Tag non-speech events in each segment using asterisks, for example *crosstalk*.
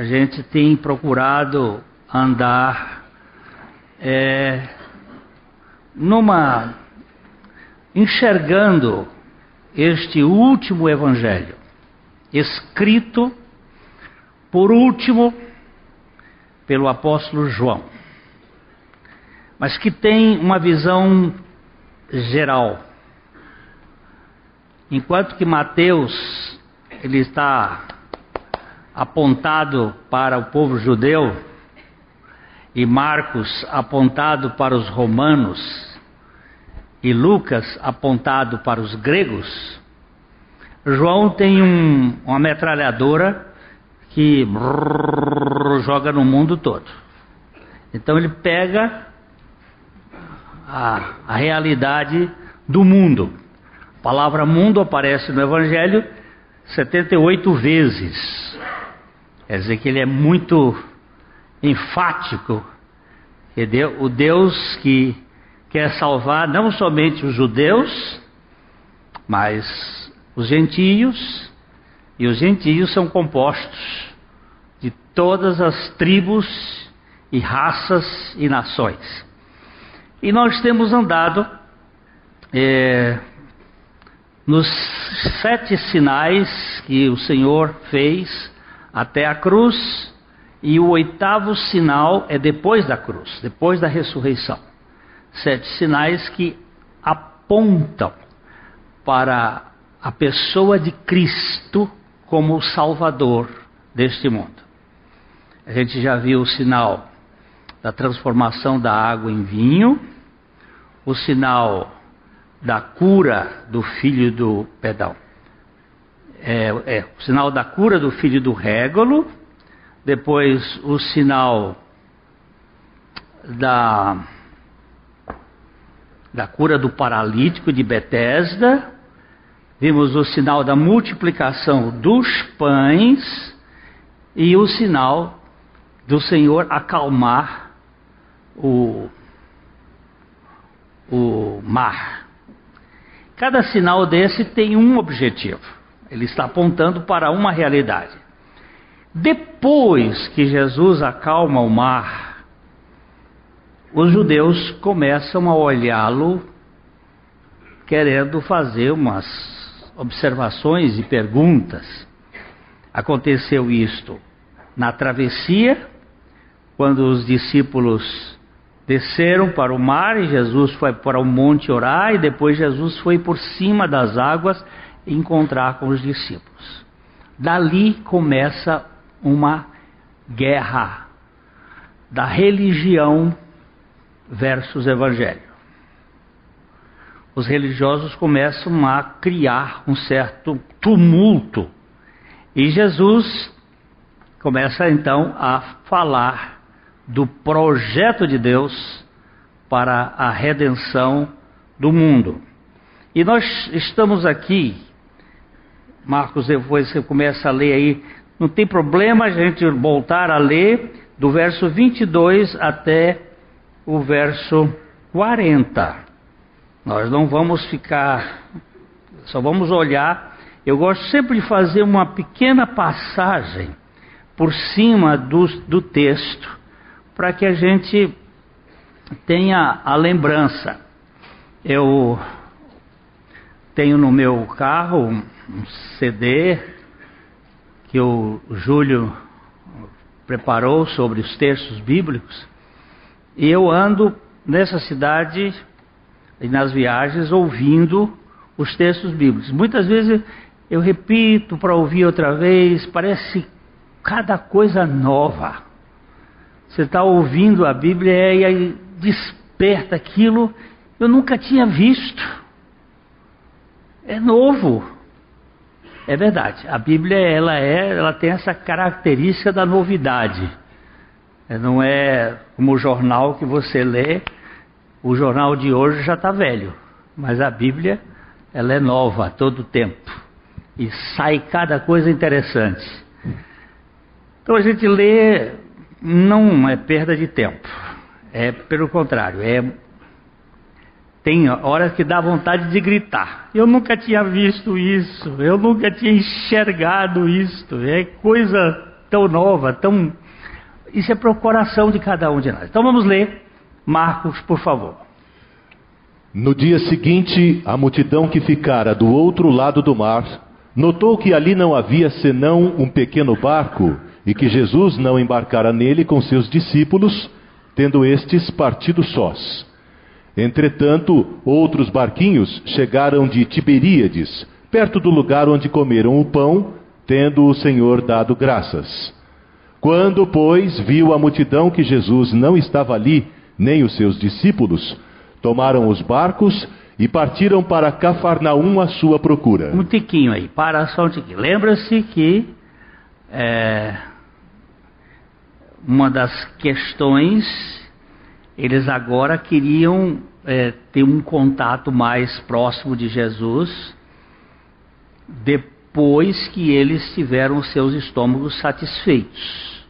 a gente tem procurado andar é, numa enxergando este último evangelho escrito por último pelo apóstolo João, mas que tem uma visão geral. Enquanto que Mateus ele está apontado para o povo judeu e Marcos apontado para os romanos e Lucas apontado para os gregos, João tem um, uma metralhadora que brrr, joga no mundo todo. Então ele pega a, a realidade do mundo. A palavra mundo aparece no Evangelho 78 vezes. Quer dizer que ele é muito enfático. O Deus que quer salvar não somente os judeus, mas os gentios, e os gentios são compostos de todas as tribos e raças e nações. E nós temos andado é, nos sete sinais que o Senhor fez até a cruz, e o oitavo sinal é depois da cruz, depois da ressurreição. Sete sinais que apontam para a pessoa de Cristo como o Salvador deste mundo. A gente já viu o sinal da transformação da água em vinho, o sinal da cura do filho do perdão, é, é, o sinal da cura do filho do Régolo, depois o sinal da da cura do paralítico de Betesda, vimos o sinal da multiplicação dos pães e o sinal do Senhor acalmar o, o mar. Cada sinal desse tem um objetivo. Ele está apontando para uma realidade. Depois que Jesus acalma o mar, os judeus começam a olhá-lo querendo fazer umas observações e perguntas. Aconteceu isto na travessia, quando os discípulos desceram para o mar e Jesus foi para o monte orar, e depois Jesus foi por cima das águas encontrar com os discípulos. Dali começa uma guerra da religião versus evangelho os religiosos começam a criar um certo tumulto. E Jesus começa então a falar do projeto de Deus para a redenção do mundo. E nós estamos aqui, Marcos, depois você começa a ler aí, não tem problema a gente voltar a ler do verso 22 até o verso 40. Nós não vamos ficar, só vamos olhar. Eu gosto sempre de fazer uma pequena passagem por cima do, do texto, para que a gente tenha a lembrança. Eu tenho no meu carro um CD que o Júlio preparou sobre os textos bíblicos, e eu ando nessa cidade e nas viagens ouvindo os textos bíblicos. Muitas vezes eu repito para ouvir outra vez, parece cada coisa nova. Você está ouvindo a Bíblia e aí desperta aquilo eu nunca tinha visto. É novo. É verdade. A Bíblia ela é, ela tem essa característica da novidade. É, não é como o jornal que você lê o jornal de hoje já está velho, mas a Bíblia ela é nova a todo tempo e sai cada coisa interessante. Então a gente lê não é perda de tempo, é pelo contrário, é tem horas que dá vontade de gritar. Eu nunca tinha visto isso, eu nunca tinha enxergado isso. É coisa tão nova, tão. Isso é para o coração de cada um de nós. Então vamos ler Marcos, por favor. No dia seguinte, a multidão que ficara do outro lado do mar notou que ali não havia senão um pequeno barco e que Jesus não embarcara nele com seus discípulos, tendo estes partido sós. Entretanto, outros barquinhos chegaram de Tiberíades, perto do lugar onde comeram o pão, tendo o Senhor dado graças. Quando, pois, viu a multidão que Jesus não estava ali, nem os seus discípulos, tomaram os barcos e partiram para Cafarnaum à sua procura. Um tiquinho aí, para só um tiquinho. Lembra-se que é, uma das questões, eles agora queriam é, ter um contato mais próximo de Jesus depois que eles tiveram seus estômagos satisfeitos.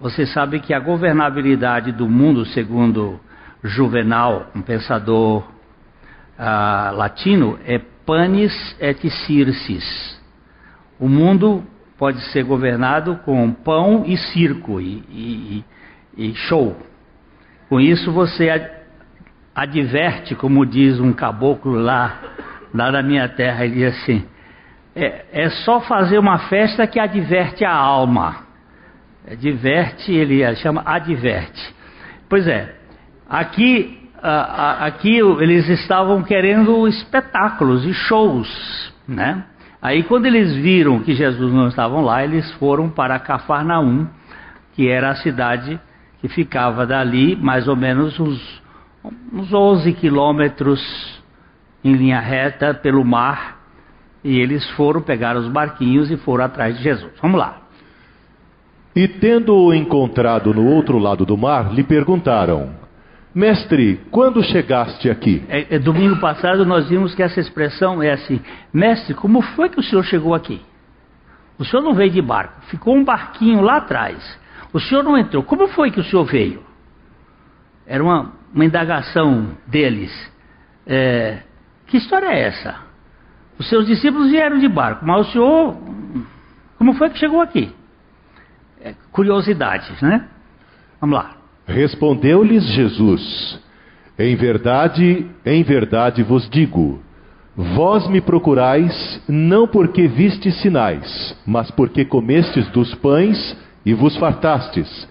Você sabe que a governabilidade do mundo, segundo Juvenal, um pensador uh, latino, é panis et circes. O mundo pode ser governado com pão e circo e, e, e show. Com isso você adverte, como diz um caboclo lá, lá na minha terra, ele diz assim: é, é só fazer uma festa que adverte a alma. Diverte, ele chama adverte. Pois é, aqui, aqui eles estavam querendo espetáculos e shows, né? Aí quando eles viram que Jesus não estava lá, eles foram para Cafarnaum, que era a cidade que ficava dali mais ou menos uns, uns 11 quilômetros em linha reta pelo mar, e eles foram pegar os barquinhos e foram atrás de Jesus. Vamos lá. E tendo-o encontrado no outro lado do mar, lhe perguntaram: Mestre, quando chegaste aqui? É, é, domingo passado nós vimos que essa expressão é assim: Mestre, como foi que o senhor chegou aqui? O senhor não veio de barco, ficou um barquinho lá atrás. O senhor não entrou, como foi que o senhor veio? Era uma, uma indagação deles. É, que história é essa? Os seus discípulos vieram de barco, mas o senhor, como foi que chegou aqui? é, curiosidades, né? Vamos lá. Respondeu-lhes Jesus: Em verdade, em verdade vos digo, vós me procurais não porque vistes sinais, mas porque comestes dos pães e vos fartastes.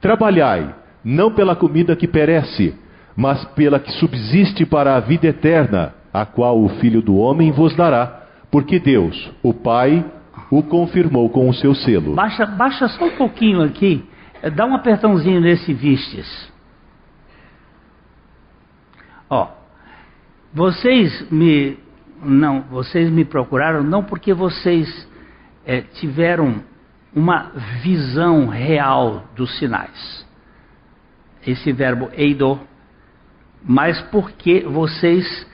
Trabalhai, não pela comida que perece, mas pela que subsiste para a vida eterna, a qual o Filho do Homem vos dará, porque Deus, o Pai, o confirmou com o seu selo. Baixa, baixa só um pouquinho aqui, eh, dá um apertãozinho nesse vistes. Ó, vocês me não, vocês me procuraram não porque vocês é, tiveram uma visão real dos sinais. Esse verbo eido, mas porque vocês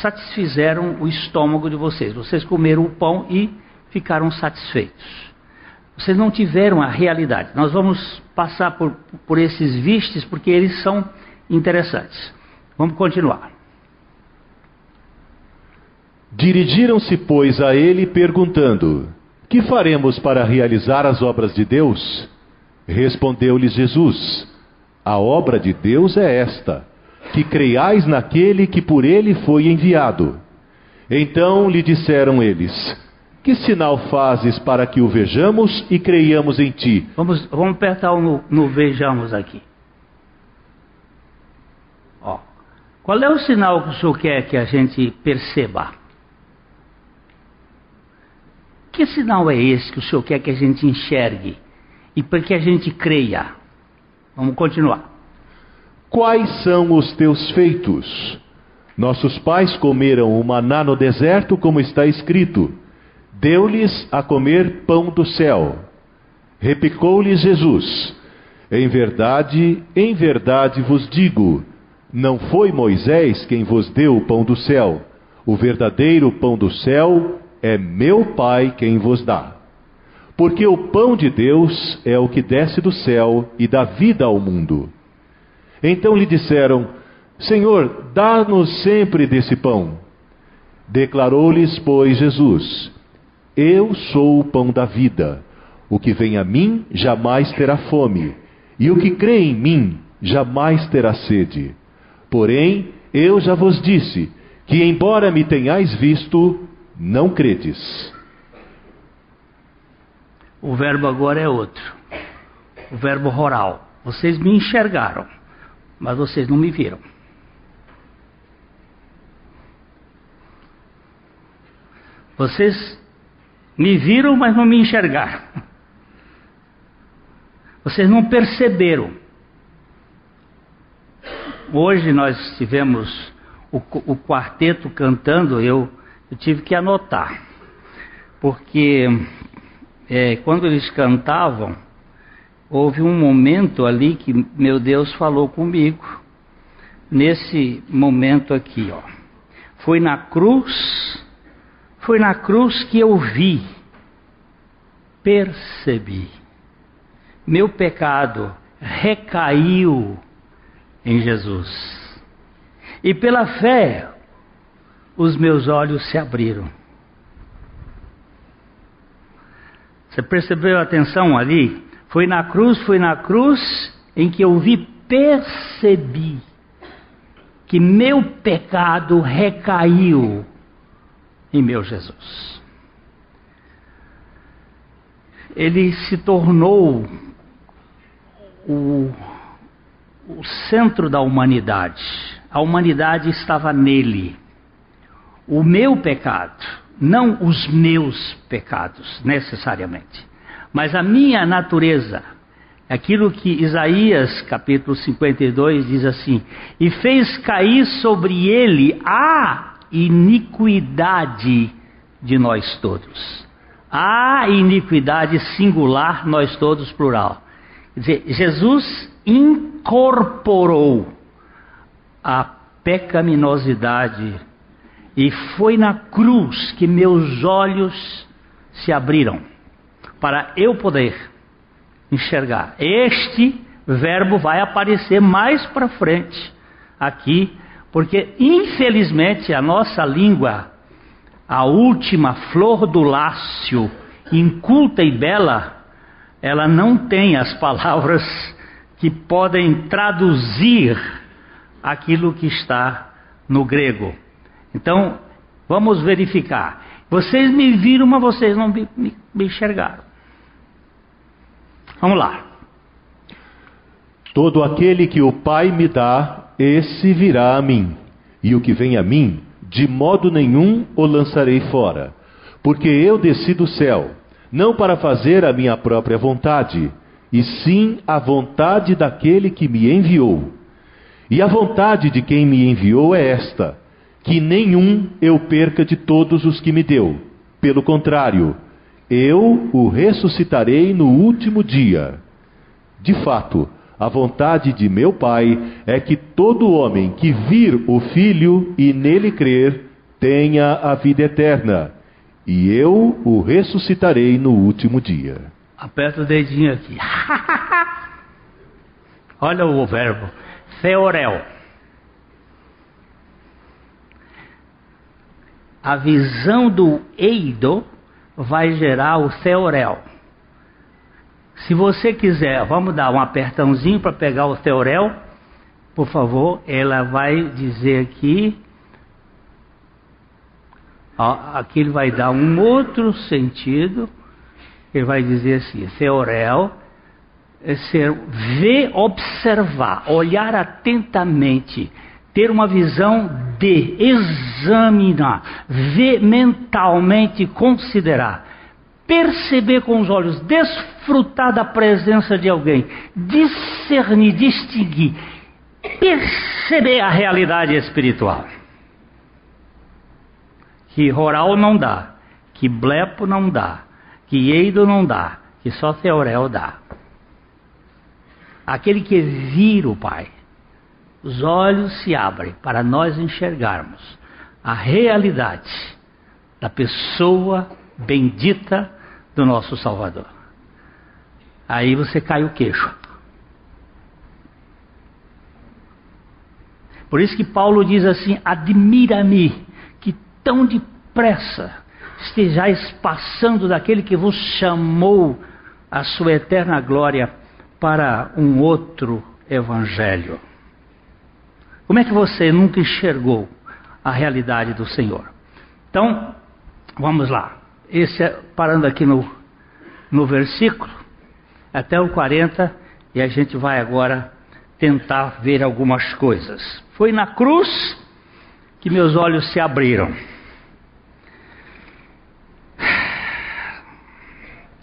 satisfizeram o estômago de vocês. Vocês comeram o pão e ficaram satisfeitos. Vocês não tiveram a realidade. Nós vamos passar por, por esses vistes porque eles são interessantes. Vamos continuar. Dirigiram-se, pois, a ele perguntando: Que faremos para realizar as obras de Deus? Respondeu-lhes Jesus: A obra de Deus é esta: que creiais naquele que por ele foi enviado. Então lhe disseram eles: que sinal fazes para que o vejamos e creiamos em ti? Vamos, vamos apertar no, no vejamos aqui. Ó, qual é o sinal que o senhor quer que a gente perceba? Que sinal é esse que o senhor quer que a gente enxergue e para que a gente creia? Vamos continuar. Quais são os teus feitos? Nossos pais comeram o maná no deserto, como está escrito deu-lhes a comer pão do céu. Replicou-lhes Jesus: Em verdade, em verdade vos digo, não foi Moisés quem vos deu o pão do céu. O verdadeiro pão do céu é meu Pai quem vos dá. Porque o pão de Deus é o que desce do céu e dá vida ao mundo. Então lhe disseram: Senhor, dá-nos sempre desse pão. Declarou-lhes, pois, Jesus: Eu sou o pão da vida. O que vem a mim jamais terá fome, e o que crê em mim jamais terá sede. Porém, eu já vos disse que, embora me tenhais visto, não credes. O verbo agora é outro. O verbo rural. Vocês me enxergaram, mas vocês não me viram. Vocês me viram, mas não me enxergaram. Vocês não perceberam. Hoje nós tivemos o, o quarteto cantando, eu, eu, tive que anotar, porque é, quando eles cantavam, houve um momento ali que meu Deus falou comigo. Nesse momento aqui, ó. Foi na cruz foi na cruz que eu vi, percebi. Meu pecado recaiu em Jesus. E pela fé, os meus olhos se abriram. Você percebeu a atenção ali? Foi na cruz, foi na cruz em que eu vi, percebi que meu pecado recaiu em meu Jesus. Ele se tornou o, o centro da humanidade. A humanidade estava nele. O meu pecado, não os meus pecados necessariamente, mas a minha natureza, aquilo que Isaías capítulo 52 diz assim: E fez cair sobre ele a iniquidade de nós todos. A iniquidade singular, nós todos plural. Quer dizer, Jesus incorporou a pecaminosidade e foi na cruz que meus olhos se abriram para eu poder enxergar. Este verbo vai aparecer mais para frente aqui porque, infelizmente, a nossa língua, a última flor do lácio, inculta e bela, ela não tem as palavras que podem traduzir aquilo que está no grego. Então, vamos verificar. Vocês me viram, mas vocês não me, me, me enxergaram. Vamos lá. Todo aquele que o Pai me dá, esse virá a mim, e o que vem a mim, de modo nenhum o lançarei fora. Porque eu desci do céu, não para fazer a minha própria vontade, e sim a vontade daquele que me enviou. E a vontade de quem me enviou é esta: que nenhum eu perca de todos os que me deu. Pelo contrário, eu o ressuscitarei no último dia. De fato, a vontade de meu Pai é que todo homem que vir o Filho e nele crer tenha a vida eterna, e eu o ressuscitarei no último dia. Aperta o dedinho aqui. *laughs* Olha o verbo. Theorel. A visão do eido vai gerar o theorel. Se você quiser, vamos dar um apertãozinho para pegar o teorel, por favor, ela vai dizer aqui. Ó, aqui ele vai dar um outro sentido. Ele vai dizer assim: teorel é ser ver, observar, olhar atentamente, ter uma visão de examinar, ver mentalmente, considerar perceber com os olhos, desfrutar da presença de alguém, discernir, distinguir, perceber a realidade espiritual. Que Roral não dá, que Blepo não dá, que Eido não dá, que só Teorel dá. Aquele que vira o Pai, os olhos se abrem para nós enxergarmos a realidade da pessoa bendita do nosso Salvador. Aí você cai o queixo. Por isso que Paulo diz assim: admira-me que tão depressa estejais passando daquele que vos chamou à sua eterna glória para um outro evangelho? Como é que você nunca enxergou a realidade do Senhor? Então, vamos lá. Esse é, parando aqui no, no versículo, até o 40, e a gente vai agora tentar ver algumas coisas. Foi na cruz que meus olhos se abriram.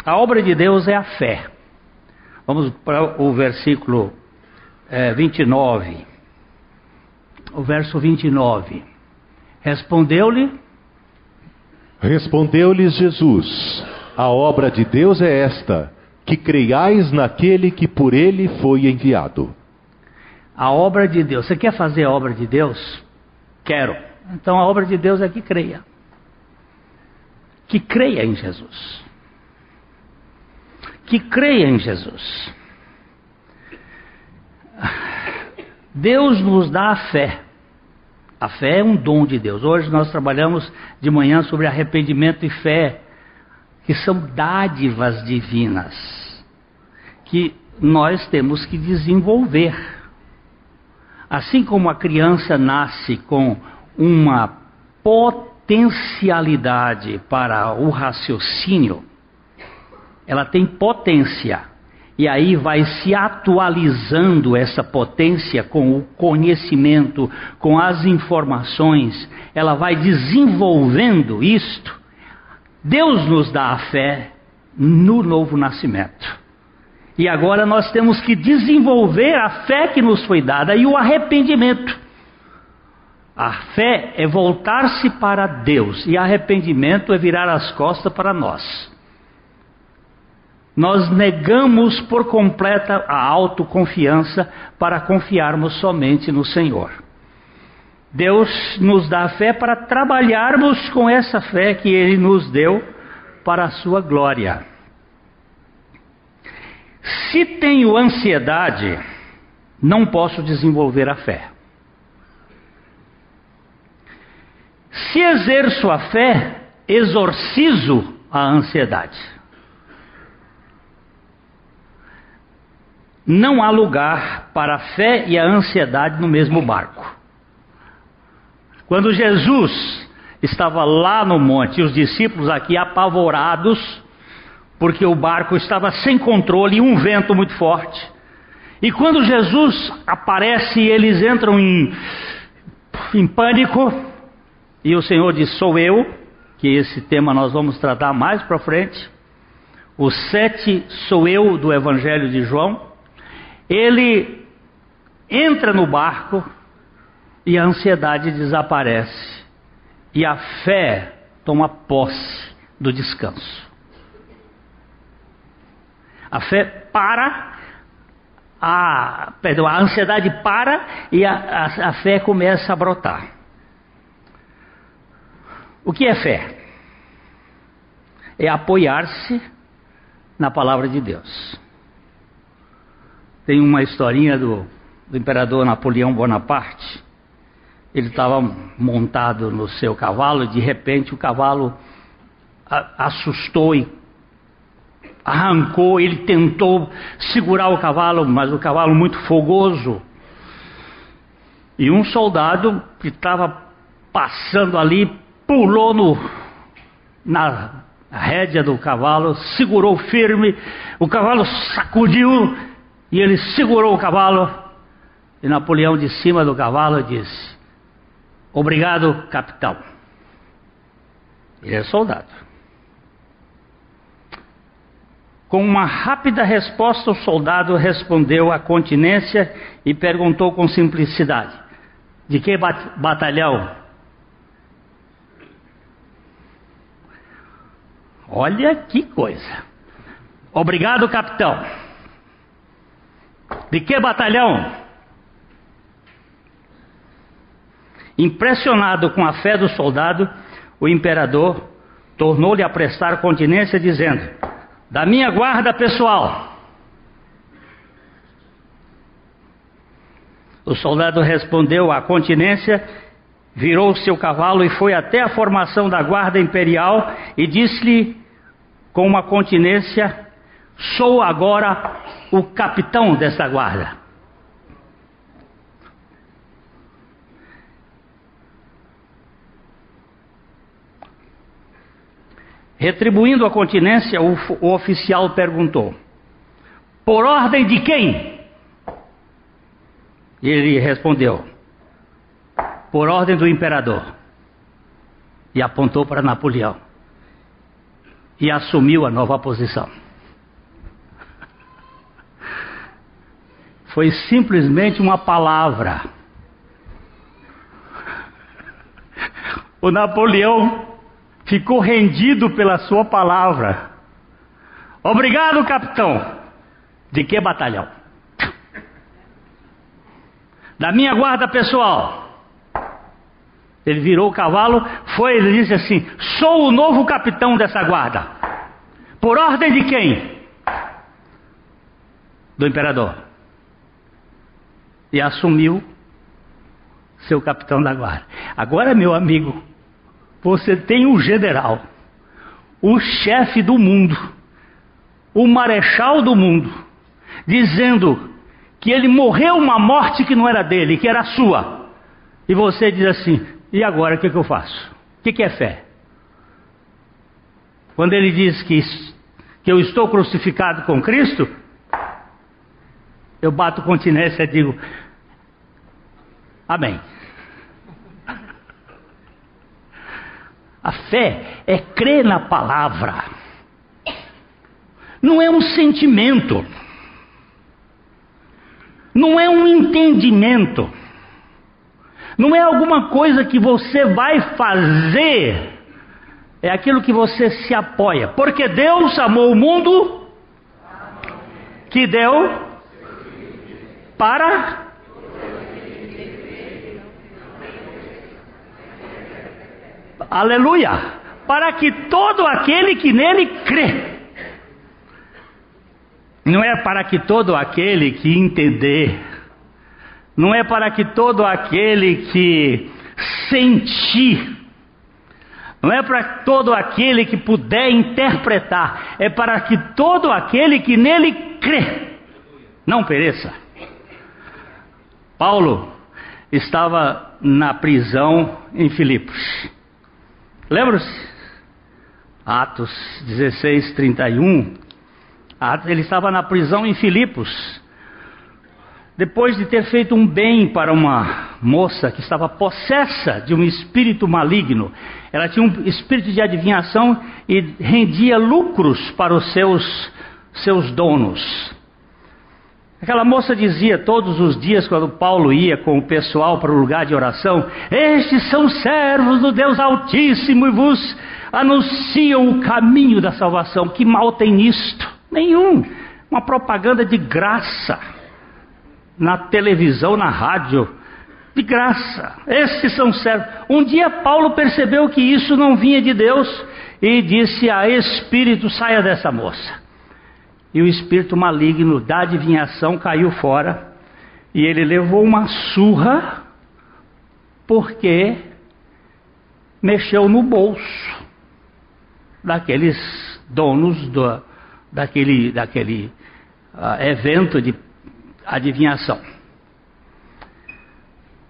A obra de Deus é a fé. Vamos para o versículo é, 29. O verso 29. Respondeu-lhe. Respondeu-lhes Jesus: A obra de Deus é esta, que creiais naquele que por ele foi enviado. A obra de Deus. Você quer fazer a obra de Deus? Quero. Então a obra de Deus é que creia. Que creia em Jesus. Que creia em Jesus. Deus nos dá a fé. A fé é um dom de Deus. Hoje nós trabalhamos de manhã sobre arrependimento e fé, que são dádivas divinas, que nós temos que desenvolver. Assim como a criança nasce com uma potencialidade para o raciocínio, ela tem potência. E aí vai se atualizando essa potência com o conhecimento, com as informações, ela vai desenvolvendo isto. Deus nos dá a fé no novo nascimento. E agora nós temos que desenvolver a fé que nos foi dada e o arrependimento. A fé é voltar-se para Deus e arrependimento é virar as costas para nós. Nós negamos por completa a autoconfiança para confiarmos somente no Senhor. Deus nos dá a fé para trabalharmos com essa fé que Ele nos deu para a sua glória. Se tenho ansiedade, não posso desenvolver a fé. Se exerço a fé, exorcizo a ansiedade. Não há lugar para a fé e a ansiedade no mesmo barco. Quando Jesus estava lá no monte e os discípulos aqui apavorados, porque o barco estava sem controle e um vento muito forte. E quando Jesus aparece, eles entram em, em pânico, e o Senhor diz: Sou eu, que esse tema nós vamos tratar mais para frente. O sete sou eu do Evangelho de João. Ele entra no barco e a ansiedade desaparece, e a fé toma posse do descanso. A fé para, a, perdão, a ansiedade para e a, a, a fé começa a brotar. O que é fé? É apoiar-se na palavra de Deus. Tem uma historinha do, do imperador Napoleão Bonaparte. Ele estava montado no seu cavalo e de repente o cavalo assustou e arrancou, ele tentou segurar o cavalo, mas o cavalo muito fogoso. E um soldado que estava passando ali pulou no, na rédea do cavalo, segurou firme, o cavalo sacudiu e ele segurou o cavalo. E Napoleão de cima do cavalo disse: Obrigado, capitão. Ele é soldado. Com uma rápida resposta, o soldado respondeu à continência e perguntou com simplicidade: De que batalhão? Olha que coisa. Obrigado, capitão. De que batalhão? Impressionado com a fé do soldado, o imperador tornou-lhe a prestar continência, dizendo: da minha guarda pessoal. O soldado respondeu à continência virou seu cavalo e foi até a formação da guarda imperial e disse-lhe com uma continência: Sou agora o capitão dessa guarda. Retribuindo a continência, o, o oficial perguntou: Por ordem de quem? Ele respondeu: Por ordem do imperador. E apontou para Napoleão. E assumiu a nova posição. Foi simplesmente uma palavra. O Napoleão ficou rendido pela sua palavra. Obrigado, capitão. De que batalhão? Da minha guarda pessoal. Ele virou o cavalo, foi, ele disse assim: Sou o novo capitão dessa guarda. Por ordem de quem? Do imperador. E assumiu seu capitão da guarda. Agora, meu amigo, você tem um general, o chefe do mundo, o marechal do mundo, dizendo que ele morreu uma morte que não era dele, que era sua. E você diz assim: e agora o que, que eu faço? O que, que é fé? Quando ele diz que, que eu estou crucificado com Cristo, eu bato continência e digo: Amém. A fé é crer na palavra. Não é um sentimento. Não é um entendimento. Não é alguma coisa que você vai fazer. É aquilo que você se apoia. Porque Deus amou o mundo que deu para aleluia, para que todo aquele que nele crê, não é para que todo aquele que entender, não é para que todo aquele que sentir, não é para todo aquele que puder interpretar, é para que todo aquele que nele crê não pereça. Paulo estava na prisão em Filipos. Lembra-se? Atos 16, 31. Ele estava na prisão em Filipos. Depois de ter feito um bem para uma moça que estava possessa de um espírito maligno, ela tinha um espírito de adivinhação e rendia lucros para os seus, seus donos. Aquela moça dizia todos os dias, quando Paulo ia com o pessoal para o lugar de oração: Estes são servos do Deus Altíssimo e vos anunciam o caminho da salvação. Que mal tem nisto? Nenhum. Uma propaganda de graça. Na televisão, na rádio. De graça. Estes são servos. Um dia Paulo percebeu que isso não vinha de Deus e disse a Espírito: saia dessa moça e o espírito maligno da adivinhação caiu fora e ele levou uma surra porque mexeu no bolso daqueles donos do, daquele, daquele uh, evento de adivinhação.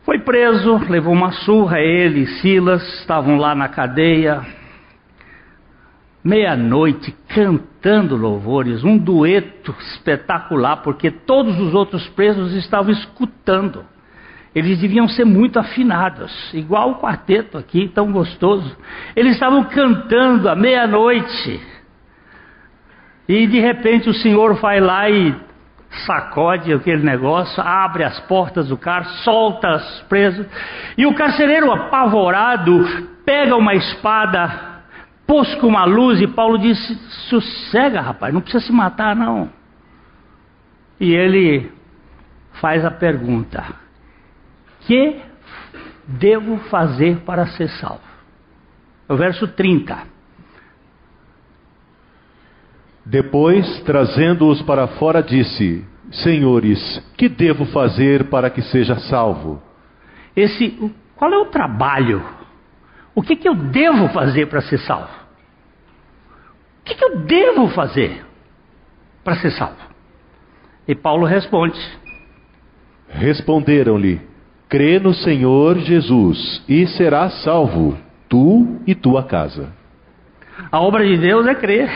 Foi preso, levou uma surra, ele e Silas estavam lá na cadeia, meia-noite cantando louvores, um dueto espetacular, porque todos os outros presos estavam escutando. Eles deviam ser muito afinados, igual o quarteto aqui, tão gostoso. Eles estavam cantando à meia-noite. E de repente o Senhor vai lá e sacode aquele negócio, abre as portas do carro, solta os presos. E o carcereiro apavorado pega uma espada pôs com uma luz e Paulo disse: sossega, rapaz, não precisa se matar, não. E ele faz a pergunta: que devo fazer para ser salvo? O verso 30. Depois, trazendo-os para fora, disse: Senhores, que devo fazer para que seja salvo? Esse, Qual é o trabalho? O que, que eu devo fazer para ser salvo? O que, que eu devo fazer para ser salvo? E Paulo responde: Responderam-lhe: Crê no Senhor Jesus e serás salvo, tu e tua casa. A obra de Deus é crer.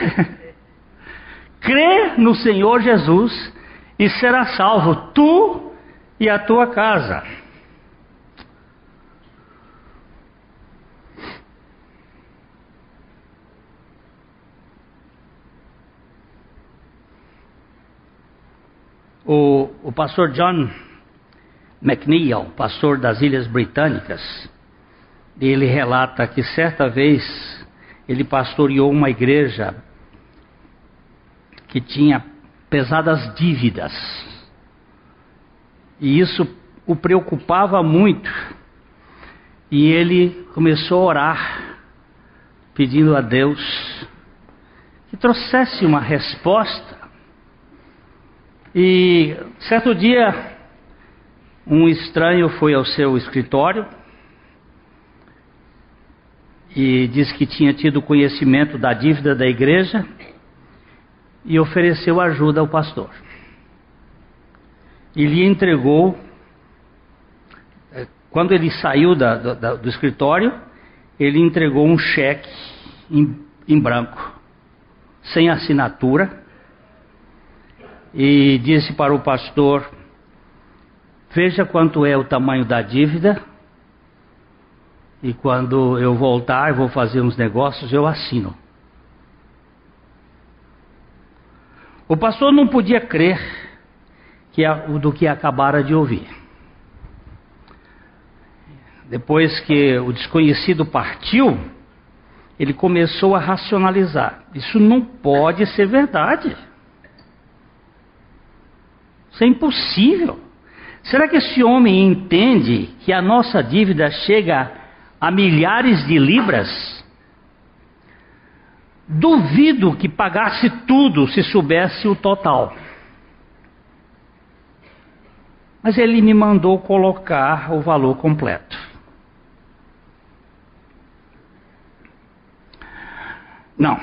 Crê no Senhor Jesus e serás salvo, tu e a tua casa. O, o pastor John McNeil, pastor das Ilhas Britânicas, ele relata que certa vez ele pastoreou uma igreja que tinha pesadas dívidas. E isso o preocupava muito. E ele começou a orar, pedindo a Deus que trouxesse uma resposta. E certo dia, um estranho foi ao seu escritório e disse que tinha tido conhecimento da dívida da igreja e ofereceu ajuda ao pastor. E lhe entregou, é, quando ele saiu da, da, do escritório, ele entregou um cheque em, em branco, sem assinatura, e disse para o pastor: Veja quanto é o tamanho da dívida, e quando eu voltar, vou fazer uns negócios, eu assino. O pastor não podia crer que do que acabara de ouvir. Depois que o desconhecido partiu, ele começou a racionalizar. Isso não pode ser verdade. Isso é impossível. Será que esse homem entende que a nossa dívida chega a milhares de libras? Duvido que pagasse tudo se soubesse o total. Mas ele me mandou colocar o valor completo. Não,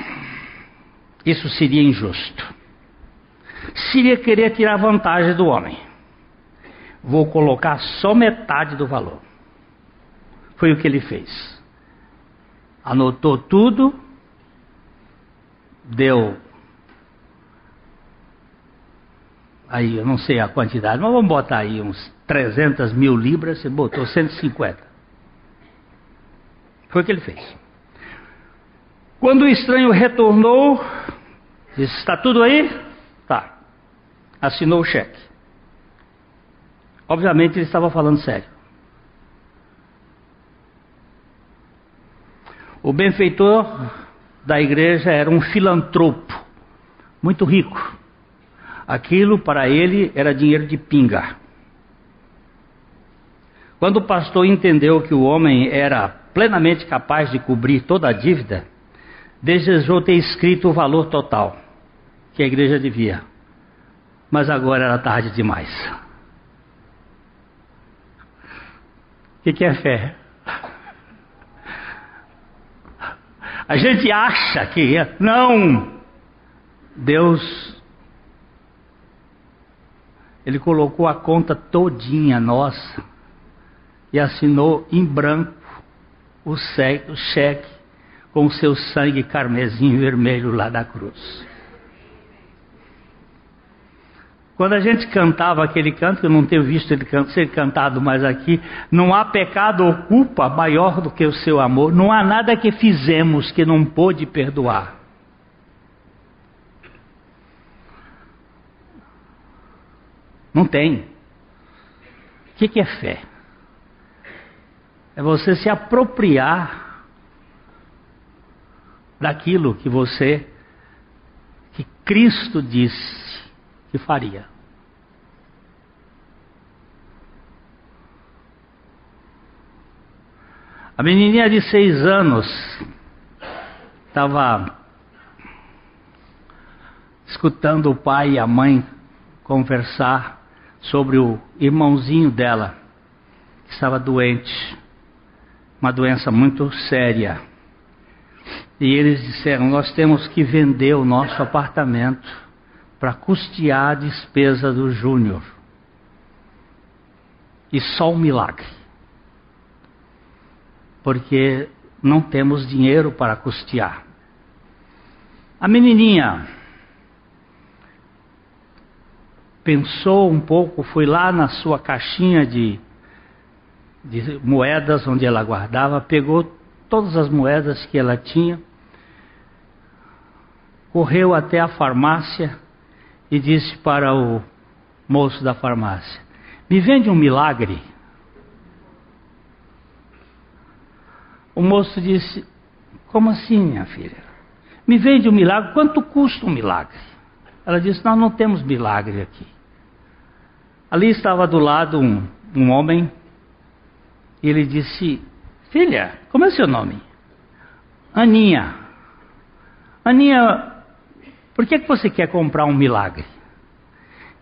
isso seria injusto. Seria querer tirar vantagem do homem. Vou colocar só metade do valor. Foi o que ele fez. Anotou tudo deu aí, eu não sei a quantidade, mas vamos botar aí uns 300 mil libras, você botou 150. Foi o que ele fez. Quando o estranho retornou, disse: Está tudo aí? Assinou o cheque. Obviamente ele estava falando sério. O benfeitor da igreja era um filantropo, muito rico. Aquilo para ele era dinheiro de pinga. Quando o pastor entendeu que o homem era plenamente capaz de cobrir toda a dívida, desejou ter escrito o valor total que a igreja devia. Mas agora era tarde demais. O que, é fé? A gente acha que é. Não! Deus, Ele colocou a conta todinha nossa e assinou em branco o cheque com o seu sangue carmesim vermelho lá da cruz. Quando a gente cantava aquele canto, que eu não tenho visto ele ser cantado mais aqui, não há pecado ou culpa maior do que o seu amor, não há nada que fizemos que não pôde perdoar. Não tem. O que, que é fé? É você se apropriar daquilo que você, que Cristo disse que faria. A menininha de seis anos estava escutando o pai e a mãe conversar sobre o irmãozinho dela, que estava doente uma doença muito séria. E eles disseram: Nós temos que vender o nosso apartamento para custear a despesa do Júnior. E só um milagre. Porque não temos dinheiro para custear. A menininha pensou um pouco, foi lá na sua caixinha de, de moedas onde ela guardava, pegou todas as moedas que ela tinha, correu até a farmácia e disse para o moço da farmácia: Me vende um milagre. O moço disse: Como assim, minha filha? Me vende um milagre, quanto custa um milagre? Ela disse: Nós não temos milagre aqui. Ali estava do lado um, um homem, e ele disse: Filha, como é seu nome? Aninha. Aninha, por que, que você quer comprar um milagre?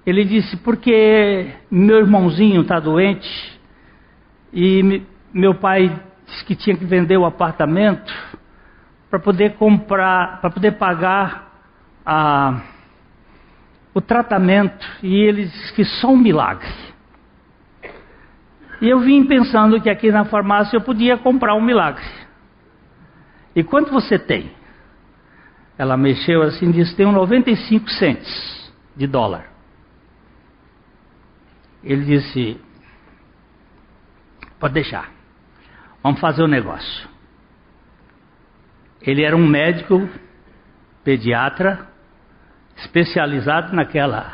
Ele disse: Porque meu irmãozinho está doente e meu pai disse que tinha que vender o apartamento para poder comprar, para poder pagar a, o tratamento. E ele disse que só um milagre. E eu vim pensando que aqui na farmácia eu podia comprar um milagre. E quanto você tem? Ela mexeu assim e disse: Tenho 95 cents de dólar. Ele disse: Pode deixar. Vamos fazer o um negócio. Ele era um médico pediatra especializado naquela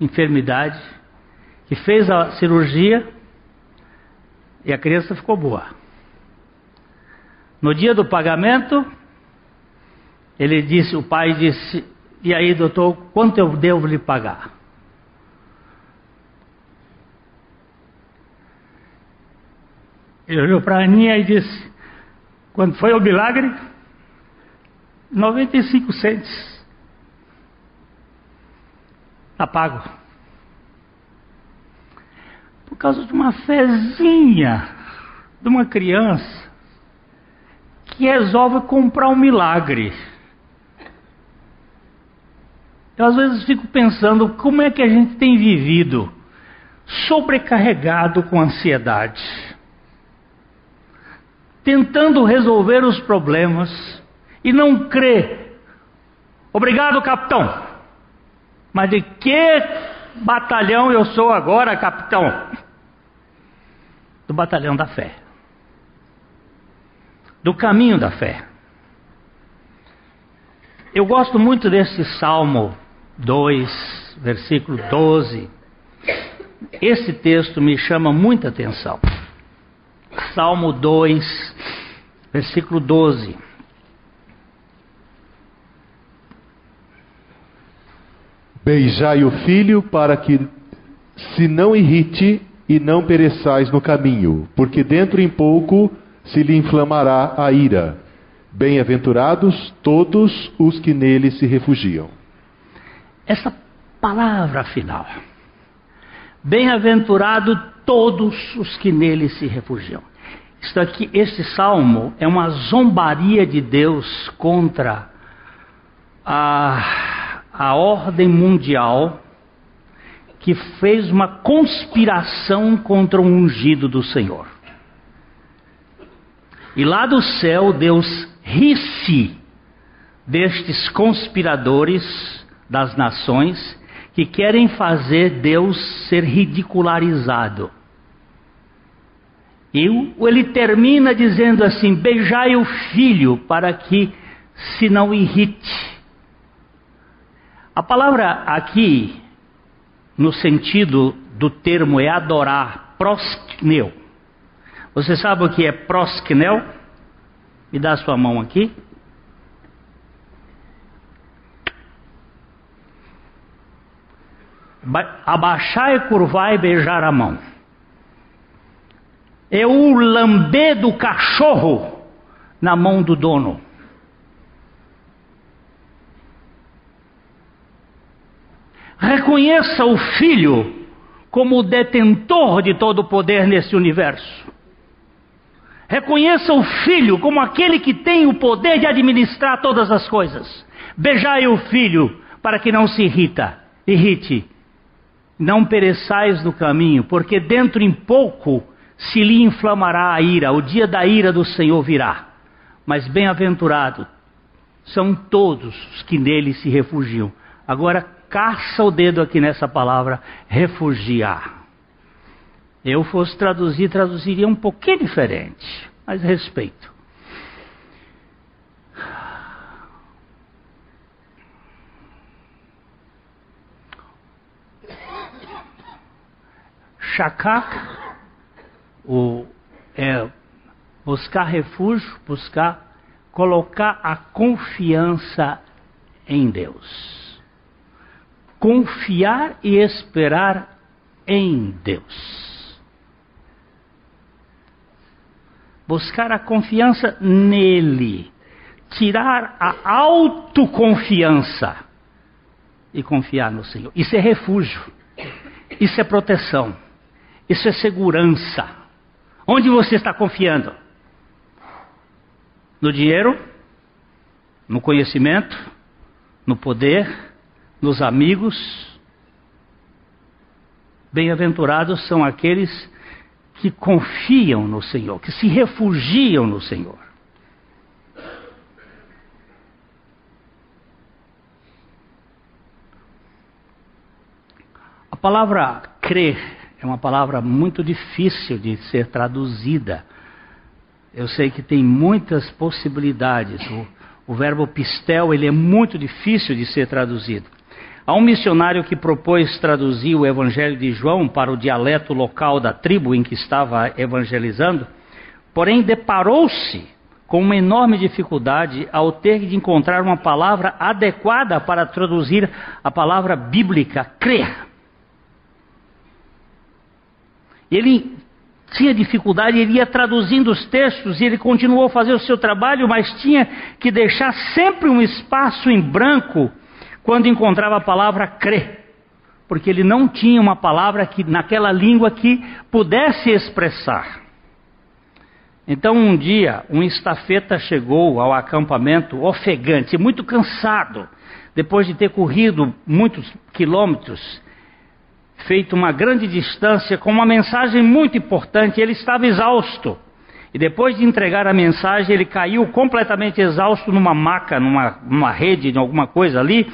enfermidade que fez a cirurgia e a criança ficou boa. No dia do pagamento, ele disse, o pai disse: "E aí, doutor, quanto eu devo lhe pagar?" Ele olhou para a Aninha e disse: quando foi o milagre, 95 centes. Está pago. Por causa de uma fezinha de uma criança que resolve comprar um milagre. Eu às vezes fico pensando como é que a gente tem vivido sobrecarregado com ansiedade tentando resolver os problemas e não crê. Obrigado, capitão. Mas de que batalhão eu sou agora, capitão? Do batalhão da fé. Do caminho da fé. Eu gosto muito desse Salmo 2, versículo 12. Esse texto me chama muita atenção. Salmo 2, versículo 12. Beijai o filho para que se não irrite e não pereçais no caminho, porque dentro em pouco se lhe inflamará a ira. Bem-aventurados todos os que nele se refugiam. Essa palavra final. Bem-aventurado todos os que nele se refugiam. Isto aqui, este salmo é uma zombaria de Deus contra a, a ordem mundial que fez uma conspiração contra o ungido do Senhor. E lá do céu, Deus ri-se destes conspiradores das nações que querem fazer Deus ser ridicularizado. E ele termina dizendo assim: beijai o filho para que se não irrite. A palavra aqui, no sentido do termo, é adorar, proskneu. Você sabe o que é proskneu? Me dá a sua mão aqui. Abaixar e curvar e beijar a mão é o lamber do cachorro na mão do dono. Reconheça o filho como o detentor de todo o poder nesse universo. Reconheça o filho como aquele que tem o poder de administrar todas as coisas. Beijai o filho para que não se irrita, irrite. Não pereçais no caminho, porque dentro em pouco se lhe inflamará a ira, o dia da ira do Senhor virá. Mas bem-aventurado são todos os que nele se refugiam. Agora caça o dedo aqui nessa palavra, refugiar. Eu fosse traduzir, traduziria um pouquinho diferente, mas respeito. Shakak, o, é buscar refúgio, buscar colocar a confiança em Deus. Confiar e esperar em Deus. buscar a confiança nele, tirar a autoconfiança e confiar no Senhor. Isso é refúgio, isso é proteção, isso é segurança. Onde você está confiando? No dinheiro? No conhecimento? No poder? Nos amigos? Bem-aventurados são aqueles que confiam no Senhor, que se refugiam no Senhor. A palavra crer é uma palavra muito difícil de ser traduzida. Eu sei que tem muitas possibilidades. O, o verbo pistel ele é muito difícil de ser traduzido. Há um missionário que propôs traduzir o Evangelho de João para o dialeto local da tribo em que estava evangelizando, porém deparou-se com uma enorme dificuldade ao ter de encontrar uma palavra adequada para traduzir a palavra bíblica crer. Ele tinha dificuldade, ele ia traduzindo os textos e ele continuou a fazer o seu trabalho, mas tinha que deixar sempre um espaço em branco quando encontrava a palavra crer, porque ele não tinha uma palavra que naquela língua que pudesse expressar. Então um dia um estafeta chegou ao acampamento ofegante, muito cansado, depois de ter corrido muitos quilômetros, feito uma grande distância com uma mensagem muito importante, ele estava exausto. E depois de entregar a mensagem, ele caiu completamente exausto numa maca, numa, numa rede, em alguma coisa ali.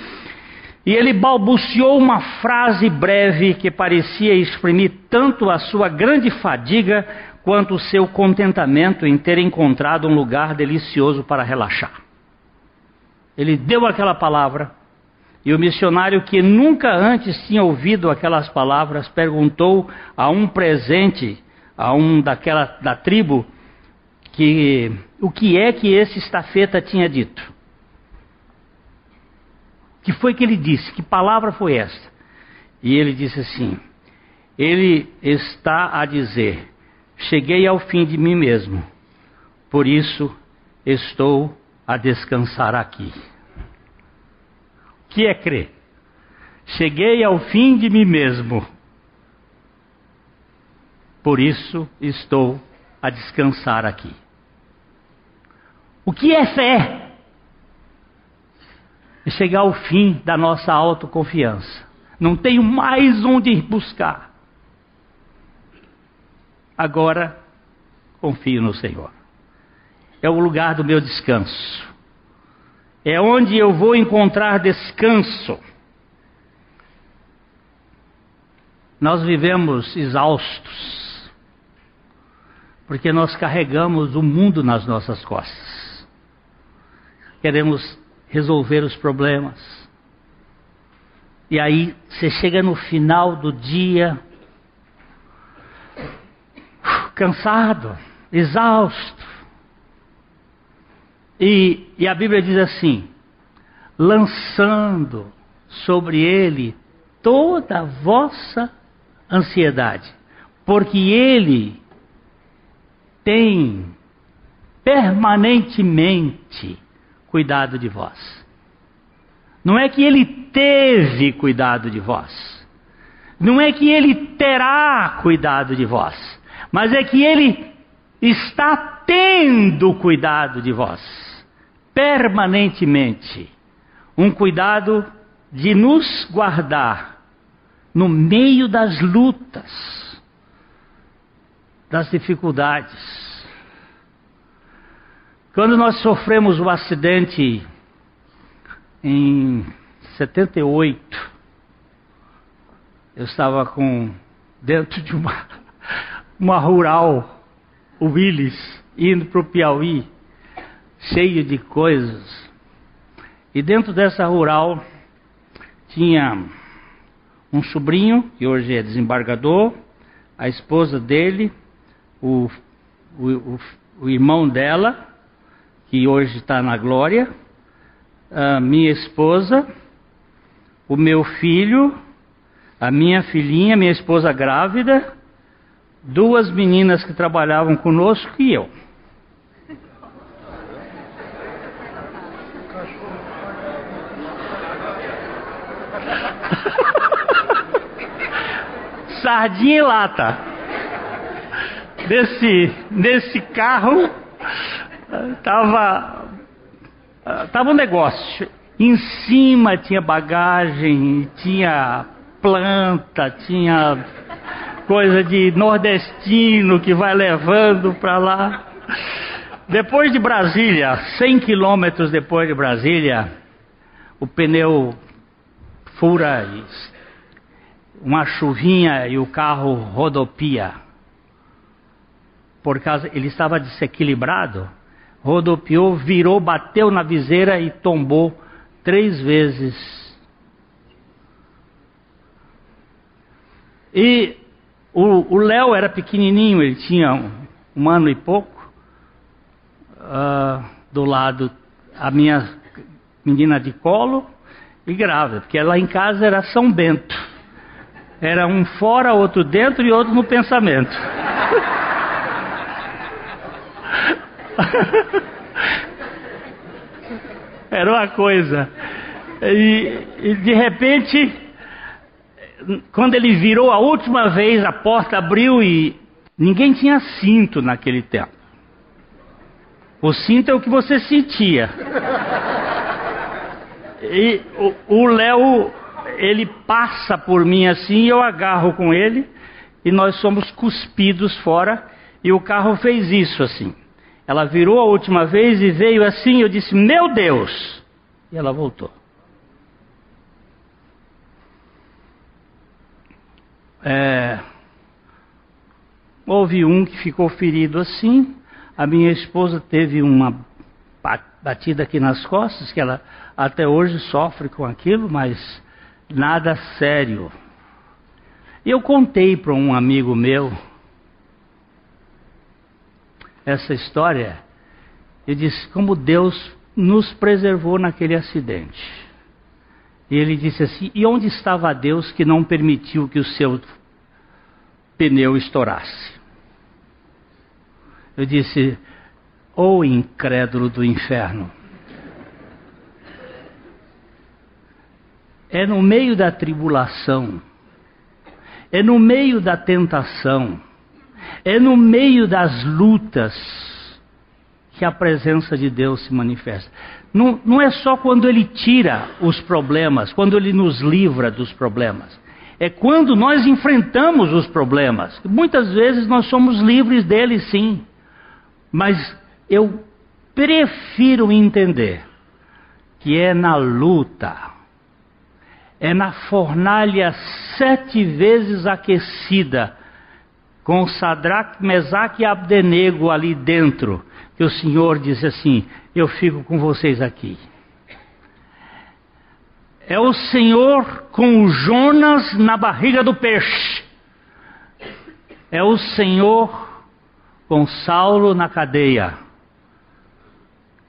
E ele balbuciou uma frase breve que parecia exprimir tanto a sua grande fadiga quanto o seu contentamento em ter encontrado um lugar delicioso para relaxar. Ele deu aquela palavra e o missionário que nunca antes tinha ouvido aquelas palavras perguntou a um presente, a um daquela da tribo, que o que é que esse estafeta tinha dito. O que foi que ele disse? Que palavra foi esta? E ele disse assim: Ele está a dizer: Cheguei ao fim de mim mesmo, por isso estou a descansar aqui. Que é crer? Cheguei ao fim de mim mesmo, por isso estou a descansar aqui. O que é fé? É chegar ao fim da nossa autoconfiança. Não tenho mais onde ir buscar. Agora, confio no Senhor. É o lugar do meu descanso. É onde eu vou encontrar descanso. Nós vivemos exaustos, porque nós carregamos o mundo nas nossas costas. Queremos resolver os problemas. E aí você chega no final do dia, cansado, exausto. E, e a Bíblia diz assim: lançando sobre ele toda a vossa ansiedade, porque ele tem permanentemente cuidado de vós. Não é que ele teve cuidado de vós. Não é que ele terá cuidado de vós. Mas é que ele está tendo cuidado de vós, permanentemente. Um cuidado de nos guardar no meio das lutas, das dificuldades. Quando nós sofremos o um acidente em 78, eu estava com dentro de uma, uma rural, o Willis, indo para o Piauí, cheio de coisas. E dentro dessa rural tinha um sobrinho, que hoje é desembargador, a esposa dele, o, o, o, o irmão dela, que hoje está na glória, a minha esposa, o meu filho, a minha filhinha, minha esposa grávida, duas meninas que trabalhavam conosco e eu. Sardinha e lata. Nesse, nesse carro tava tava um negócio. Em cima tinha bagagem, tinha planta, tinha coisa de nordestino que vai levando para lá. Depois de Brasília, 100 quilômetros depois de Brasília, o pneu fura, uma chuvinha e o carro rodopia. Por causa, ele estava desequilibrado rodopiou, virou, bateu na viseira e tombou três vezes. E o Léo era pequenininho, ele tinha um, um ano e pouco. Uh, do lado, a minha menina de colo e grávida, porque lá em casa era São Bento. Era um fora, outro dentro e outro no pensamento. *laughs* Era uma coisa. E, e, de repente, quando ele virou a última vez, a porta abriu e ninguém tinha cinto naquele tempo. O cinto é o que você sentia. E o Léo, ele passa por mim assim, eu agarro com ele e nós somos cuspidos fora. E o carro fez isso assim. Ela virou a última vez e veio assim. Eu disse: Meu Deus! E ela voltou. É, houve um que ficou ferido assim. A minha esposa teve uma batida aqui nas costas, que ela até hoje sofre com aquilo, mas nada sério. Eu contei para um amigo meu essa história, eu disse como Deus nos preservou naquele acidente. E ele disse assim: E onde estava Deus que não permitiu que o seu pneu estourasse? Eu disse: Ô oh, incrédulo do inferno. É no meio da tribulação, é no meio da tentação, é no meio das lutas que a presença de Deus se manifesta. Não, não é só quando Ele tira os problemas, quando Ele nos livra dos problemas. É quando nós enfrentamos os problemas. Muitas vezes nós somos livres deles, sim. Mas eu prefiro entender que é na luta, é na fornalha sete vezes aquecida com Sadraque, Mesaque e Abdenego ali dentro, que o Senhor disse assim: Eu fico com vocês aqui. É o Senhor com o Jonas na barriga do peixe. É o Senhor com Saulo na cadeia.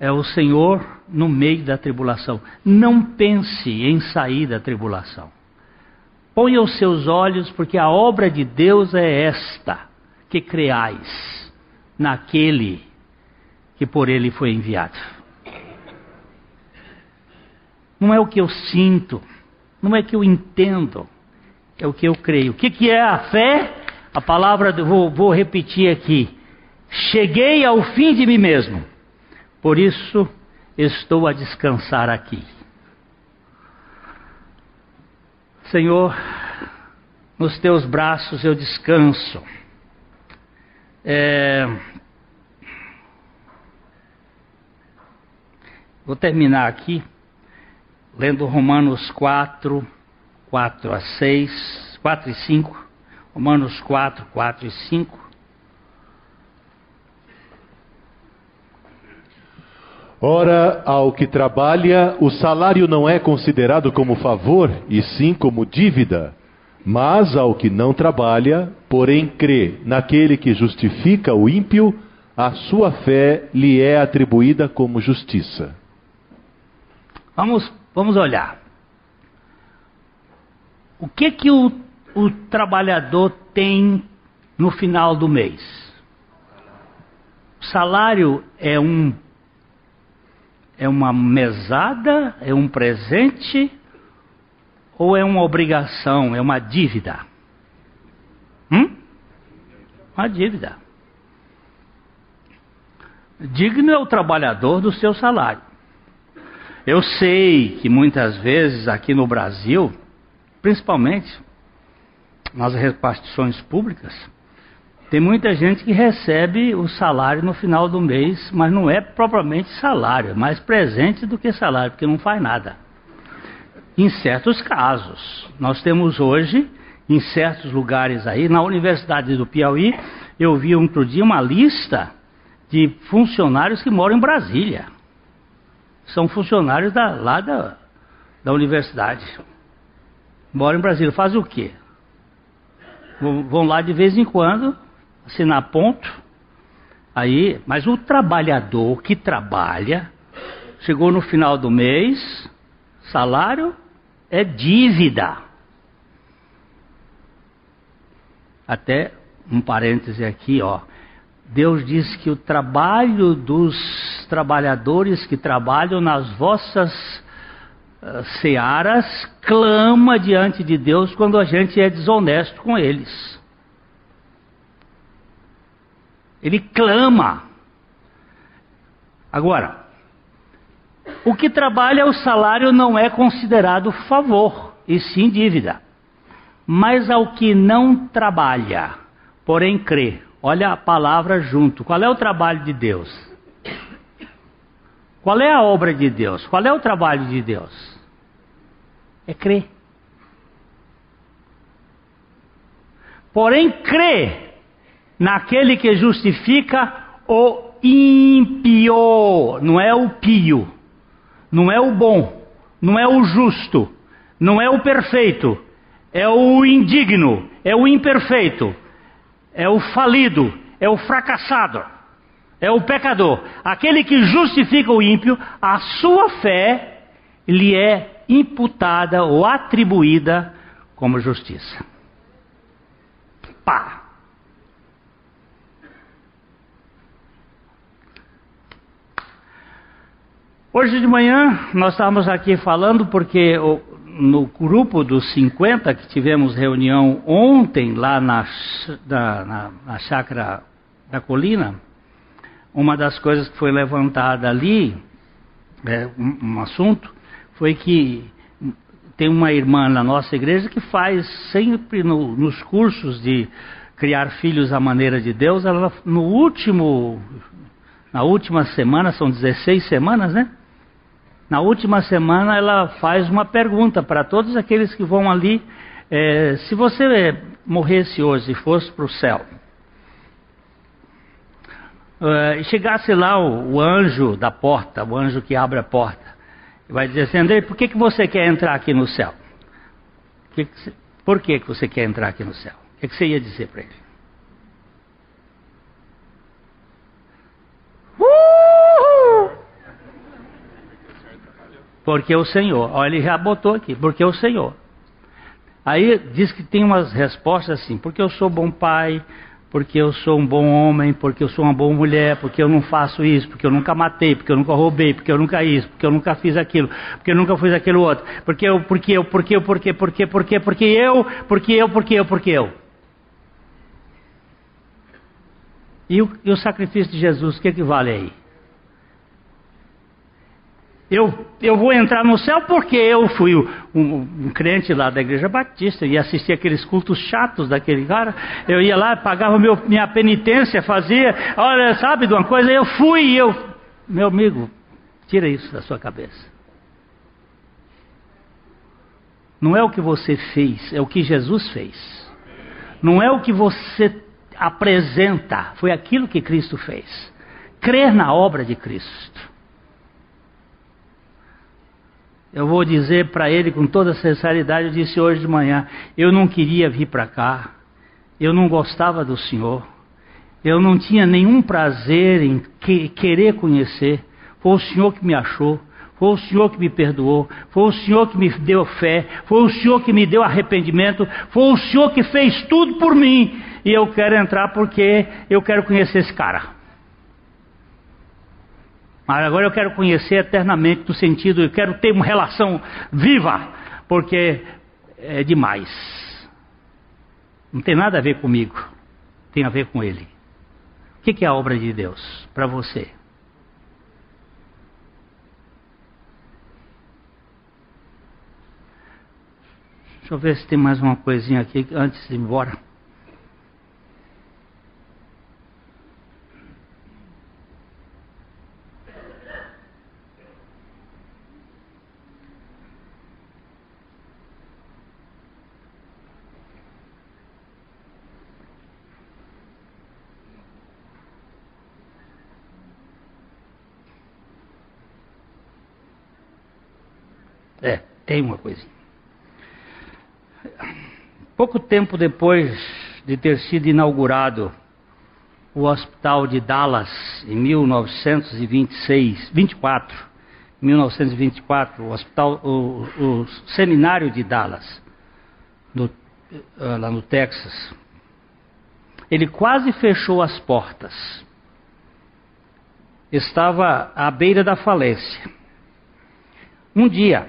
É o Senhor no meio da tribulação. Não pense em sair da tribulação. Ponha os seus olhos, porque a obra de Deus é esta: que creais naquele que por ele foi enviado. Não é o que eu sinto, não é o que eu entendo, é o que eu creio. O que, que é a fé? A palavra, vou, vou repetir aqui: Cheguei ao fim de mim mesmo. Por isso estou a descansar aqui. Senhor, nos teus braços eu descanso. É... Vou terminar aqui lendo Romanos 4, 4 a 6, 4 e 5. Romanos 4, 4 e 5. Ora, ao que trabalha, o salário não é considerado como favor, e sim como dívida. Mas ao que não trabalha, porém crê naquele que justifica o ímpio, a sua fé lhe é atribuída como justiça. Vamos, vamos olhar. O que que o, o trabalhador tem no final do mês? O salário é um é uma mesada? É um presente? Ou é uma obrigação? É uma dívida? Hum? Uma dívida. Digno é o trabalhador do seu salário. Eu sei que muitas vezes aqui no Brasil, principalmente nas repartições públicas, tem muita gente que recebe o salário no final do mês, mas não é propriamente salário, é mais presente do que salário, porque não faz nada. Em certos casos, nós temos hoje, em certos lugares aí, na Universidade do Piauí, eu vi outro dia uma lista de funcionários que moram em Brasília. São funcionários da, lá da, da universidade. Moram em Brasília. Fazem o quê? Vão lá de vez em quando assinar ponto. Aí, mas o trabalhador que trabalha, chegou no final do mês, salário é dívida. Até um parêntese aqui, ó. Deus diz que o trabalho dos trabalhadores que trabalham nas vossas uh, searas clama diante de Deus quando a gente é desonesto com eles. Ele clama. Agora, o que trabalha o salário não é considerado favor, e sim dívida. Mas ao que não trabalha, porém crê, olha a palavra junto. Qual é o trabalho de Deus? Qual é a obra de Deus? Qual é o trabalho de Deus? É crer. Porém, crê naquele que justifica o ímpio, não é o pio, não é o bom, não é o justo, não é o perfeito, é o indigno, é o imperfeito, é o falido, é o fracassado, é o pecador. Aquele que justifica o ímpio, a sua fé lhe é imputada ou atribuída como justiça. Pá! Hoje de manhã nós estávamos aqui falando porque no grupo dos 50 que tivemos reunião ontem lá na, na, na chácara da colina, uma das coisas que foi levantada ali, é, um, um assunto, foi que tem uma irmã na nossa igreja que faz sempre no, nos cursos de criar filhos à maneira de Deus, ela no último, na última semana, são 16 semanas, né? Na última semana, ela faz uma pergunta para todos aqueles que vão ali: é, se você morresse hoje e fosse para o céu, é, chegasse lá o, o, anjo da porta, o anjo que abre a porta, vai dizer assim: André, por que, que você quer entrar aqui no céu? Que que, por que, que você quer entrar aqui no céu? O que, que você ia dizer para ele? Porque o Senhor. Olha, ele já botou aqui, porque o Senhor. Aí diz que tem umas respostas assim, porque eu sou bom pai, porque eu sou um bom homem, porque eu sou uma boa mulher, porque eu não faço isso, porque eu nunca matei, porque eu nunca roubei, porque eu nunca isso, porque eu nunca fiz aquilo, porque eu nunca fiz aquilo outro, porque eu, porque eu, porque eu, porque, porque, porque, porque eu, porque eu, porque eu, porque eu. E o, e o sacrifício de Jesus, o que, que vale aí? Eu, eu vou entrar no céu porque eu fui um, um, crente lá da igreja batista e assisti aqueles cultos chatos daquele cara. Eu ia lá, pagava meu, minha penitência, fazia, olha, sabe de uma coisa? Eu fui e eu. Meu amigo, tira isso da sua cabeça. Não é o que você fez, é o que Jesus fez. Não é o que você apresenta, foi aquilo que Cristo fez. Crer na obra de Cristo. Eu vou dizer para ele com toda sinceridade, eu disse hoje de manhã, eu não queria vir para cá, eu não gostava do Senhor, eu não tinha nenhum prazer em que, querer conhecer, foi o Senhor que me achou, foi o Senhor que me perdoou, foi o Senhor que me deu fé, foi o Senhor que me deu arrependimento, foi o Senhor que fez tudo por mim, e eu quero entrar porque eu quero conhecer esse cara. Mas agora eu quero conhecer eternamente, no sentido, eu quero ter uma relação viva, porque é demais. Não tem nada a ver comigo, tem a ver com Ele. O que é a obra de Deus para você? Deixa eu ver se tem mais uma coisinha aqui antes de ir embora. É, tem uma coisinha. Pouco tempo depois de ter sido inaugurado o Hospital de Dallas em 1926, 24, 1924, o hospital, o, o seminário de Dallas, no, ah, lá no Texas, ele quase fechou as portas. Estava à beira da falência. Um dia,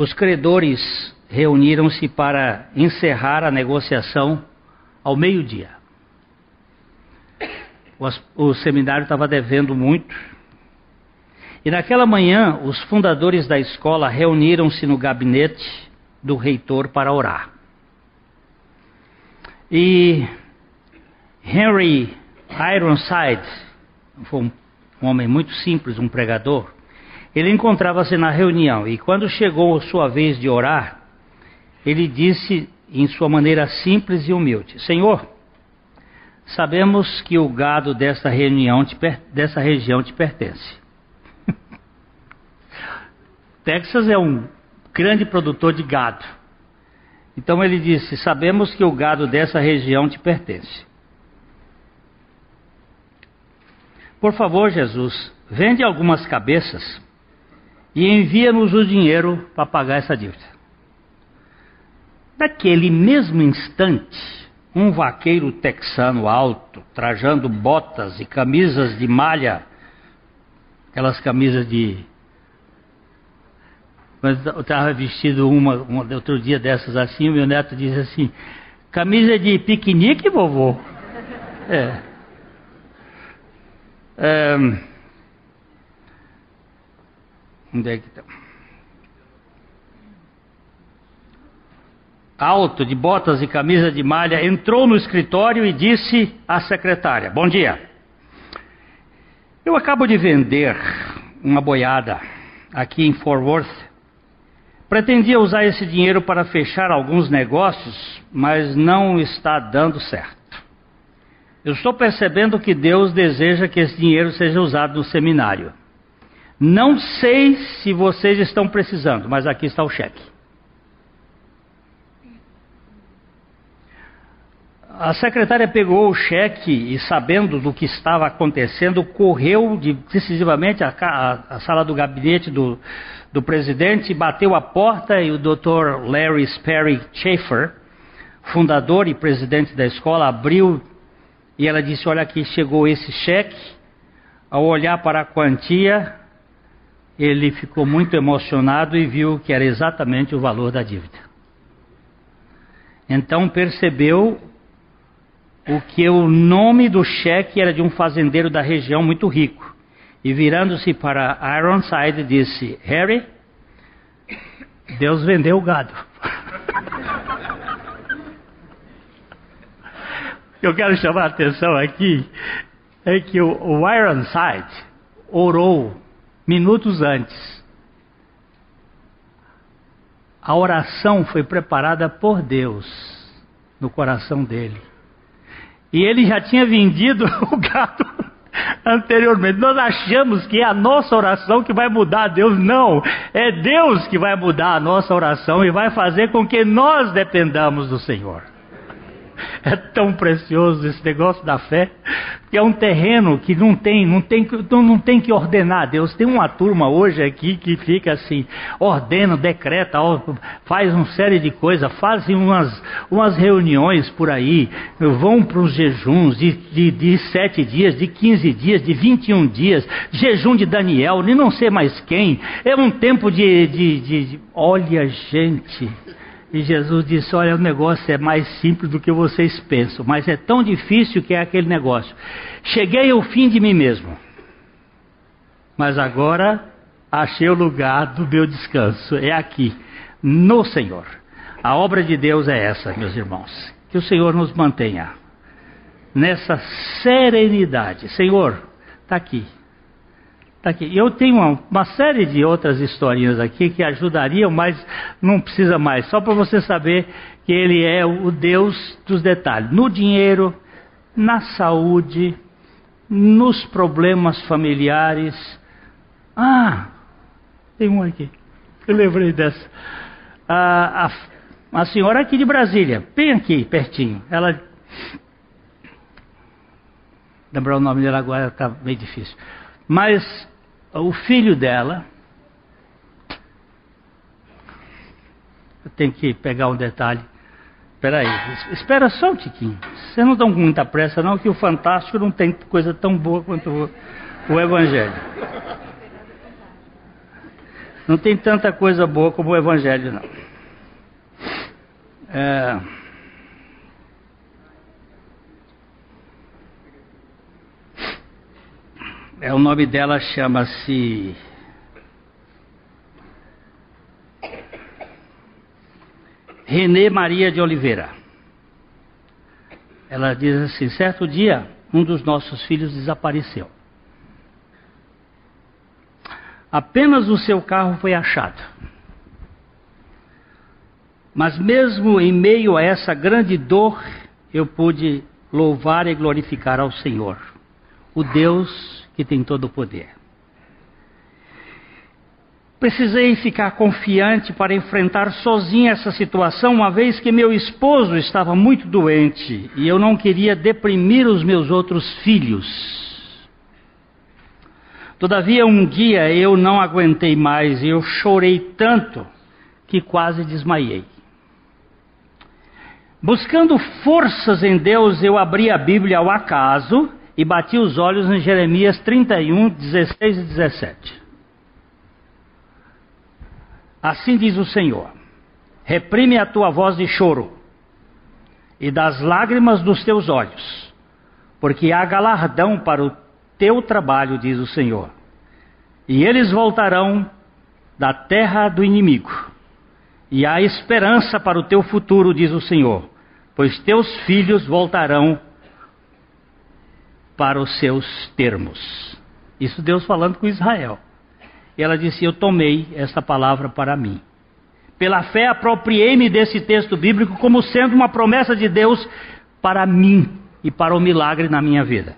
os credores reuniram-se para encerrar a negociação ao meio-dia. O, seminário estava devendo muito. E naquela manhã, os fundadores da escola reuniram-se no gabinete do reitor para orar. E Henry Ironside, foi um homem muito simples, um pregador, ele encontrava-se na reunião e quando chegou sua vez de orar, ele disse em sua maneira simples e humilde: Senhor, sabemos que o gado desta reunião te, dessa região te pertence. *laughs* Texas é um grande produtor de gado. Então ele disse: Sabemos que o gado dessa região te pertence. Por favor, Jesus, vende algumas cabeças e envia-nos o dinheiro para pagar essa dívida. Naquele mesmo instante, um vaqueiro texano alto, trajando botas e camisas de malha, aquelas camisas de. Mas eu estava vestido uma, uma, outro dia dessas assim, o meu neto disse assim: camisa de piquenique, vovô? É. é Onde é que está? Alto, de botas e camisa de malha, entrou no escritório e disse à secretária: Bom dia. Eu acabo de vender uma boiada aqui em Fort Worth. Pretendia usar esse dinheiro para fechar alguns negócios, mas não está dando certo. Eu estou percebendo que Deus deseja que esse dinheiro seja usado no seminário. Não sei se vocês estão precisando, mas aqui está o cheque. A secretária pegou o cheque e, sabendo do que estava acontecendo, correu de, decisivamente à sala do gabinete do, do presidente, bateu a porta e o Dr. Larry Sperry Schaefer, fundador e presidente da escola, abriu e ela disse: Olha, aqui chegou esse cheque. Ao olhar para a quantia, ele ficou muito emocionado e viu que era exatamente o valor da dívida. Então percebeu o que o nome do cheque era de um fazendeiro da região muito rico. E virando-se para Ironside, disse: Harry, Deus vendeu o gado. *laughs* eu quero chamar a atenção aqui é que o, Ironside orou minutos antes. A oração foi preparada por Deus no coração dele. E ele já tinha vendido *laughs* o gado anteriormente. Nós achamos que é a nossa oração que vai mudar Deus. Não, é Deus que vai mudar a nossa oração e vai fazer com que nós dependamos do Senhor. É tão precioso esse negócio da fé, que é um terreno que não tem, não tem, não tem que ordenar Deus. Tem uma turma hoje aqui que fica assim, ordena, decreta, faz uma série de coisas, fazem umas, umas reuniões por aí, vão para os jejuns de, de, de sete dias, de 15 dias, de 21 dias, jejum de Daniel, de não sei mais quem. É um tempo de, de, de olha gente. E Jesus disse: Olha, o negócio é mais simples do que vocês pensam, mas é tão difícil que é aquele negócio. Cheguei ao fim de mim mesmo, mas agora achei o lugar do meu descanso. É aqui, no Senhor. A obra de Deus é essa, meus irmãos. Que o Senhor nos mantenha nessa serenidade. Senhor, está aqui. Tá aqui. Eu tenho uma, uma, série de outras historinhas aqui que ajudariam, mas não precisa mais. Só para você saber que Ele é o Deus dos detalhes. No dinheiro, na saúde, nos problemas familiares. Ah, tem um aqui. Eu lembrei dessa. A, a, a senhora aqui de Brasília, bem aqui, pertinho. Ela. Lembrar o nome dela agora está meio difícil. Mas o filho dela. Eu tenho que pegar um detalhe. Espera aí, espera só um tiquinho. Vocês não estão com muita pressa, não, que o Fantástico não tem coisa tão boa quanto o, o Evangelho. Não tem tanta coisa boa como o Evangelho, não. É... É, o nome dela chama-se. Renê Maria de Oliveira. Ela diz assim: certo dia, um dos nossos filhos desapareceu. Apenas o seu carro foi achado. Mas mesmo em meio a essa grande dor, eu pude louvar e glorificar ao Senhor, o Deus que tem todo o poder. Precisei ficar confiante para enfrentar sozinha essa situação, uma vez que meu esposo estava muito doente e eu não queria deprimir os meus outros filhos. Todavia, um dia eu não aguentei mais e eu chorei tanto que quase desmaiei. Buscando forças em Deus, eu abri a Bíblia ao acaso e bati os olhos em Jeremias 31, 16 e 17. Assim diz o Senhor: Reprime a tua voz de choro e das lágrimas dos teus olhos, porque há galardão para o teu trabalho, diz o Senhor. E eles voltarão da terra do inimigo, e há esperança para o teu futuro, diz o Senhor, pois teus filhos voltarão para os seus termos. Isso Deus falando com Israel. E ela disse: Eu tomei esta palavra para mim. Pela fé, apropriei-me desse texto bíblico como sendo uma promessa de Deus para mim e para o milagre na minha vida.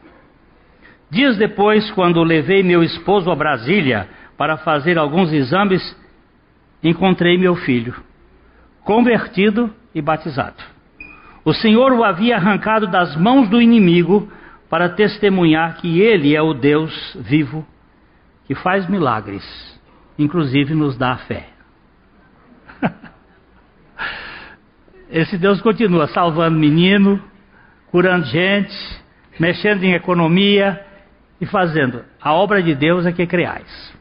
Dias depois, quando levei meu esposo a Brasília para fazer alguns exames, encontrei meu filho, convertido e batizado. O Senhor o havia arrancado das mãos do inimigo para testemunhar que Ele é o Deus vivo que faz milagres, inclusive nos dá a fé. *laughs* Esse Deus continua salvando menino, curando gente, mexendo em economia e fazendo. A obra de Deus é que criais.